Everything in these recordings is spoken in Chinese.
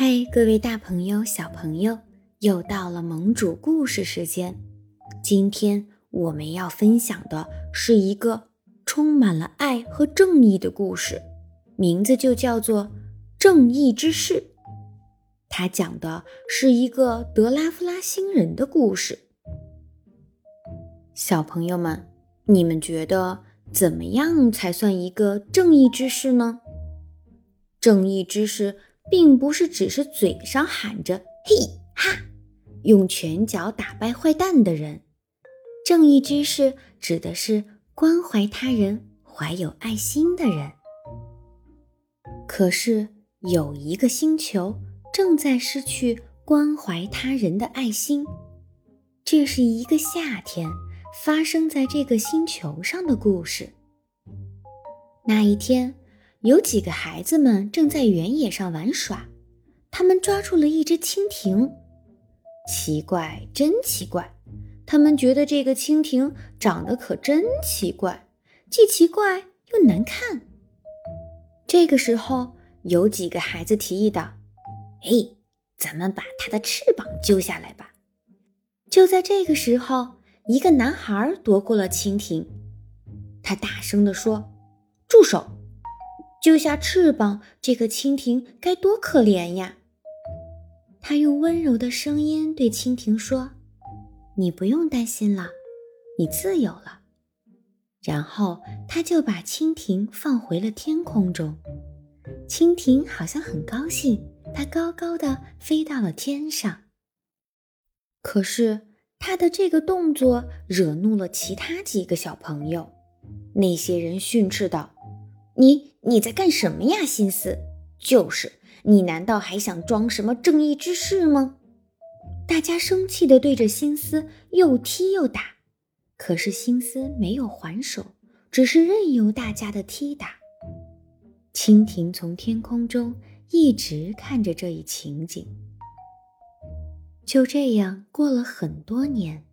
嗨，各位大朋友、小朋友，又到了盟主故事时间。今天我们要分享的是一个充满了爱和正义的故事，名字就叫做《正义之士》。它讲的是一个德拉夫拉星人的故事。小朋友们，你们觉得怎么样才算一个正义之士呢？正义之士。并不是只是嘴上喊着“嘿哈”，用拳脚打败坏蛋的人。正义之士指的是关怀他人、怀有爱心的人。可是有一个星球正在失去关怀他人的爱心，这是一个夏天发生在这个星球上的故事。那一天。有几个孩子们正在原野上玩耍，他们抓住了一只蜻蜓。奇怪，真奇怪！他们觉得这个蜻蜓长得可真奇怪，既奇怪又难看。这个时候，有几个孩子提议道：“哎，咱们把它的翅膀揪下来吧！”就在这个时候，一个男孩夺过了蜻蜓，他大声地说：“住手！”揪下翅膀，这个蜻蜓该多可怜呀！他用温柔的声音对蜻蜓说：“你不用担心了，你自由了。”然后他就把蜻蜓放回了天空中。蜻蜓好像很高兴，它高高的飞到了天上。可是他的这个动作惹怒了其他几个小朋友，那些人训斥道：“你！”你在干什么呀，心思？就是你，难道还想装什么正义之士吗？大家生气地对着心思又踢又打，可是心思没有还手，只是任由大家的踢打。蜻蜓从天空中一直看着这一情景。就这样过了很多年，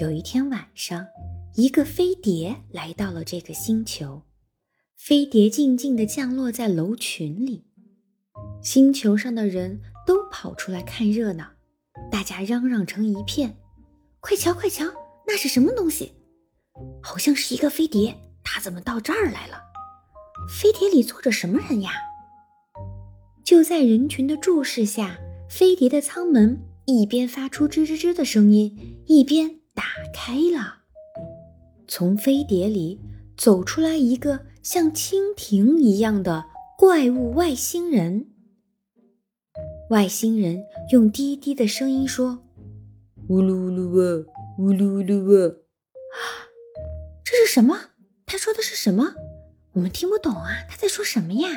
有一天晚上，一个飞碟来到了这个星球。飞碟静静地降落在楼群里，星球上的人都跑出来看热闹，大家嚷嚷成一片：“快瞧，快瞧，那是什么东西？好像是一个飞碟，它怎么到这儿来了？飞碟里坐着什么人呀？”就在人群的注视下，飞碟的舱门一边发出吱吱吱的声音，一边打开了，从飞碟里走出来一个。像蜻蜓一样的怪物外星人。外星人用低低的声音说：“呜噜呜噜哇，呜噜呜噜哇。”啊，这是什么？他说的是什么？我们听不懂啊！他在说什么呀？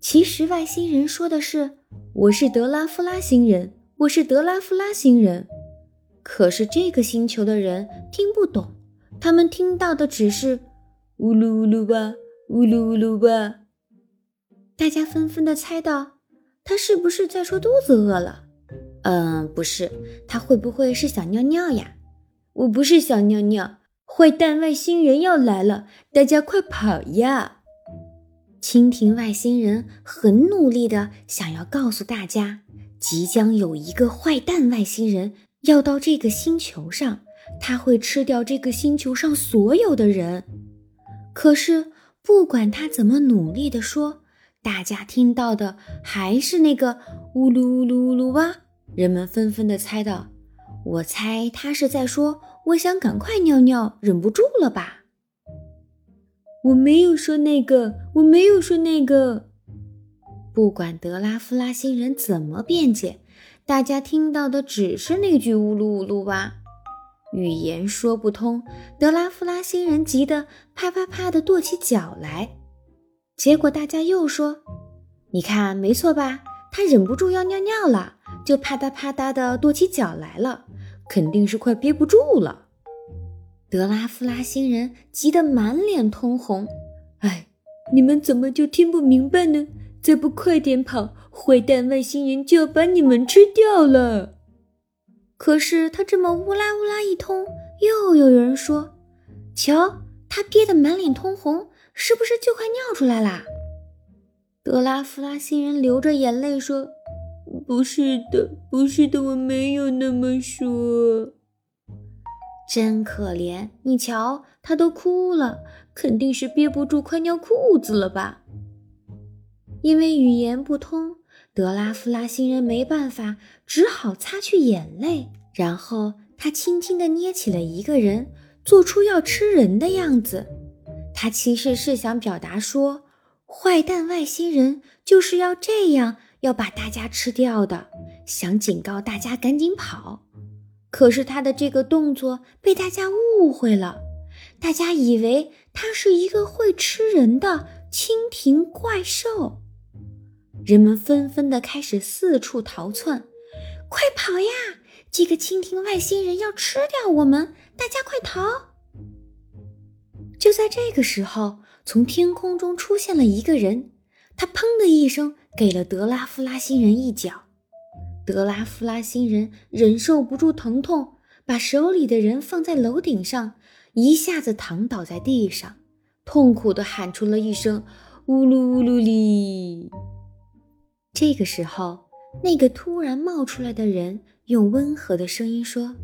其实外星人说的是：“我是德拉夫拉星人，我是德拉夫拉星人。”可是这个星球的人听不懂，他们听到的只是。呜噜呜噜吧，呜噜呜噜吧。大家纷纷的猜到，他是不是在说肚子饿了？嗯，不是，他会不会是想尿尿呀？我不是想尿尿，坏蛋外星人要来了，大家快跑呀！蜻蜓外星人很努力的想要告诉大家，即将有一个坏蛋外星人要到这个星球上，他会吃掉这个星球上所有的人。可是，不管他怎么努力地说，大家听到的还是那个呜噜呜噜呜噜哇。人们纷纷地猜到，我猜他是在说：“我想赶快尿尿，忍不住了吧？”我没有说那个，我没有说那个。不管德拉夫拉星人怎么辩解，大家听到的只是那句呜噜呜噜哇。语言说不通，德拉夫拉星人急得啪啪啪地跺起脚来。结果大家又说：“你看，没错吧？他忍不住要尿尿了，就啪嗒啪嗒地跺起脚来了，肯定是快憋不住了。”德拉夫拉星人急得满脸通红。哎，你们怎么就听不明白呢？再不快点跑，坏蛋外星人就要把你们吃掉了！可是他这么乌拉乌拉一通，又有人说：“瞧，他憋得满脸通红，是不是就快尿出来啦？”德拉夫拉星人流着眼泪说：“不是的，不是的，我没有那么说。”真可怜，你瞧，他都哭了，肯定是憋不住，快尿裤子了吧？因为语言不通，德拉夫拉星人没办法，只好擦去眼泪，然后他轻轻地捏起了一个人，做出要吃人的样子。他其实是想表达说，坏蛋外星人就是要这样，要把大家吃掉的，想警告大家赶紧跑。可是他的这个动作被大家误会了，大家以为他是一个会吃人的蜻蜓怪兽，人们纷纷的开始四处逃窜，快跑呀！这个蜻蜓外星人要吃掉我们，大家快逃！就在这个时候，从天空中出现了一个人，他砰的一声给了德拉夫拉星人一脚。德拉夫拉星人忍受不住疼痛，把手里的人放在楼顶上，一下子躺倒在地上，痛苦地喊出了一声“呜噜呜噜哩”。这个时候，那个突然冒出来的人用温和的声音说：“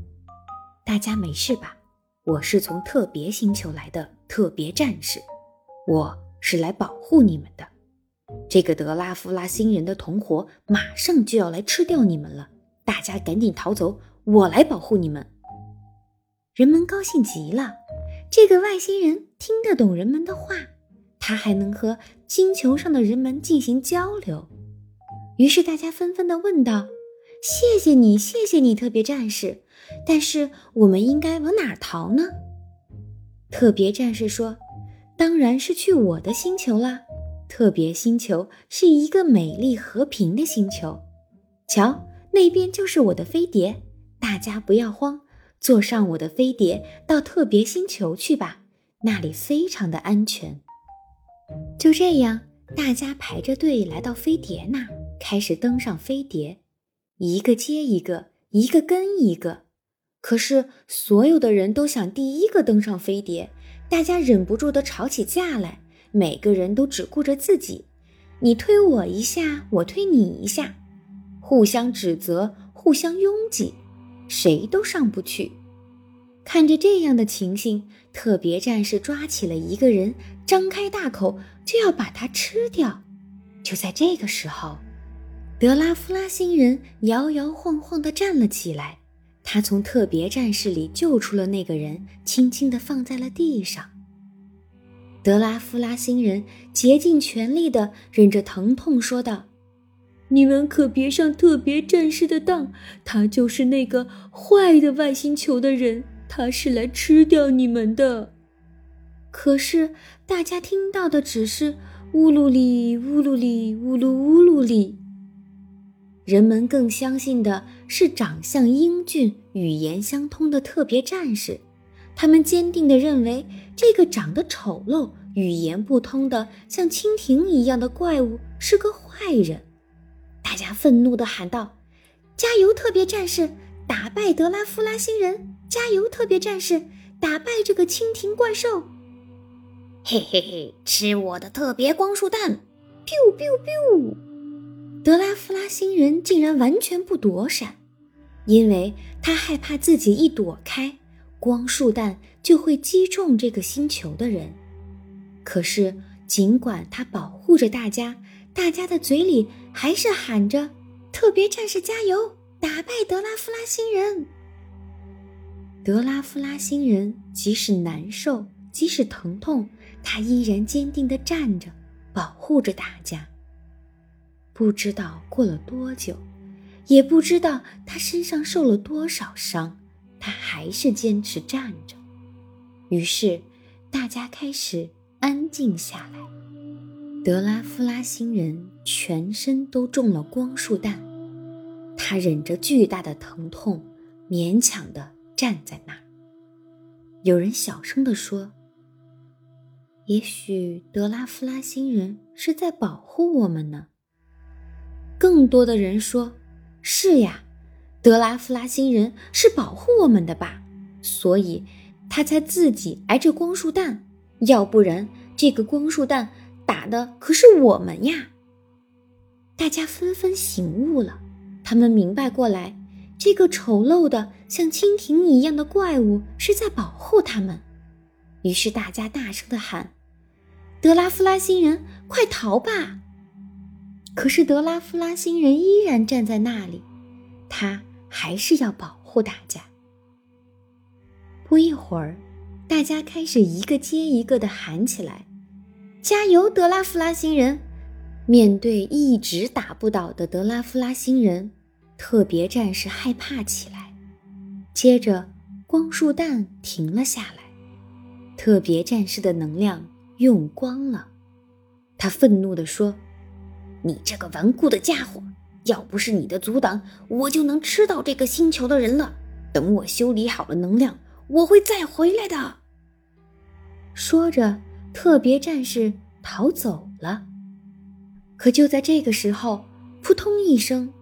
大家没事吧？我是从特别星球来的特别战士，我是来保护你们的。”这个德拉夫拉星人的同伙马上就要来吃掉你们了，大家赶紧逃走，我来保护你们。人们高兴极了，这个外星人听得懂人们的话，他还能和星球上的人们进行交流。于是大家纷纷地问道：“谢谢你，谢谢你，特别战士。但是我们应该往哪逃呢？”特别战士说：“当然是去我的星球啦。”特别星球是一个美丽和平的星球，瞧，那边就是我的飞碟。大家不要慌，坐上我的飞碟到特别星球去吧，那里非常的安全。就这样，大家排着队来到飞碟那，开始登上飞碟，一个接一个，一个跟一个。可是所有的人都想第一个登上飞碟，大家忍不住的吵起架来。每个人都只顾着自己，你推我一下，我推你一下，互相指责，互相拥挤，谁都上不去。看着这样的情形，特别战士抓起了一个人，张开大口就要把他吃掉。就在这个时候，德拉夫拉星人摇摇晃晃地站了起来，他从特别战士里救出了那个人，轻轻地放在了地上。德拉夫拉星人竭尽全力地忍着疼痛说道：“你们可别上特别战士的当，他就是那个坏的外星球的人，他是来吃掉你们的。”可是大家听到的只是“乌噜里乌噜里乌噜乌噜里”，人们更相信的是长相英俊、语言相通的特别战士。他们坚定地认为，这个长得丑陋、语言不通的像蜻蜓一样的怪物是个坏人。大家愤怒地喊道：“加油，特别战士，打败德拉夫拉星人！加油，特别战士，打败这个蜻蜓怪兽！”嘿嘿嘿，吃我的特别光束弹！biu biu biu！德拉夫拉星人竟然完全不躲闪，因为他害怕自己一躲开。光束弹就会击中这个星球的人，可是尽管他保护着大家，大家的嘴里还是喊着“特别战士加油，打败德拉夫拉星人”。德拉夫拉星人即使难受，即使疼痛，他依然坚定地站着，保护着大家。不知道过了多久，也不知道他身上受了多少伤。他还是坚持站着，于是大家开始安静下来。德拉夫拉星人全身都中了光束弹，他忍着巨大的疼痛，勉强地站在那儿。有人小声地说：“也许德拉夫拉星人是在保护我们呢。”更多的人说：“是呀。”德拉夫拉星人是保护我们的吧，所以他才自己挨着光束弹，要不然这个光束弹打的可是我们呀。大家纷纷醒悟了，他们明白过来，这个丑陋的像蜻蜓一样的怪物是在保护他们。于是大家大声的喊：“德拉夫拉星人，快逃吧！”可是德拉夫拉星人依然站在那里，他还是要保护大家。不一会儿，大家开始一个接一个的喊起来：“加油，德拉夫拉星人！”面对一直打不倒的德拉夫拉星人，特别战士害怕起来。接着，光束弹停了下来，特别战士的能量用光了。他愤怒地说：“你这个顽固的家伙！要不是你的阻挡，我就能吃到这个星球的人了。等我修理好了能量，我会再回来的。”说着，特别战士逃走了。可就在这个时候，扑通一声，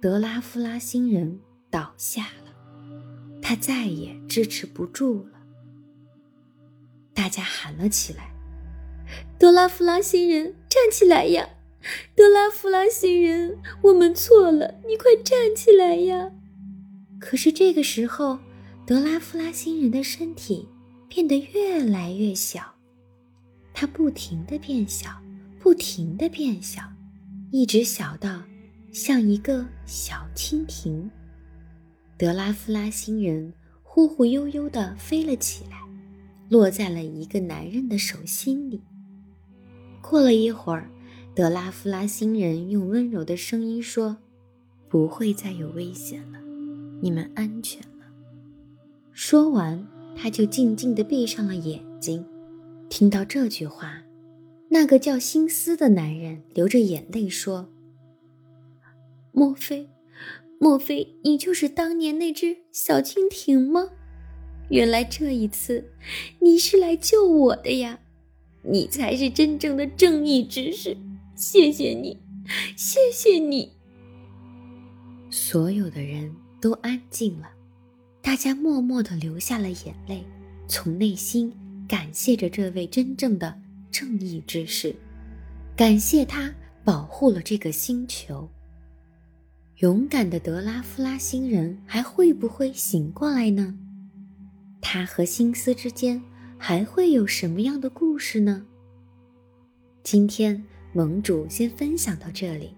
德拉夫拉星人倒下了，他再也支持不住了。大家喊了起来：“德拉夫拉星人，站起来呀！德拉夫拉星人，我们错了，你快站起来呀！”可是这个时候，德拉夫拉星人的身体变得越来越小，他不停的变小。不停的变小，一直小到像一个小蜻蜓。德拉夫拉星人忽忽悠悠地飞了起来，落在了一个男人的手心里。过了一会儿，德拉夫拉星人用温柔的声音说：“不会再有危险了，你们安全了。”说完，他就静静地闭上了眼睛。听到这句话。那个叫辛斯的男人流着眼泪说：“莫非，莫非你就是当年那只小蜻蜓吗？原来这一次你是来救我的呀！你才是真正的正义之士！谢谢你，谢谢你！”所有的人都安静了，大家默默的流下了眼泪，从内心感谢着这位真正的。正义之士，感谢他保护了这个星球。勇敢的德拉夫拉星人还会不会醒过来呢？他和星斯之间还会有什么样的故事呢？今天盟主先分享到这里，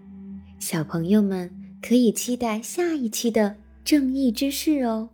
小朋友们可以期待下一期的正义之士哦。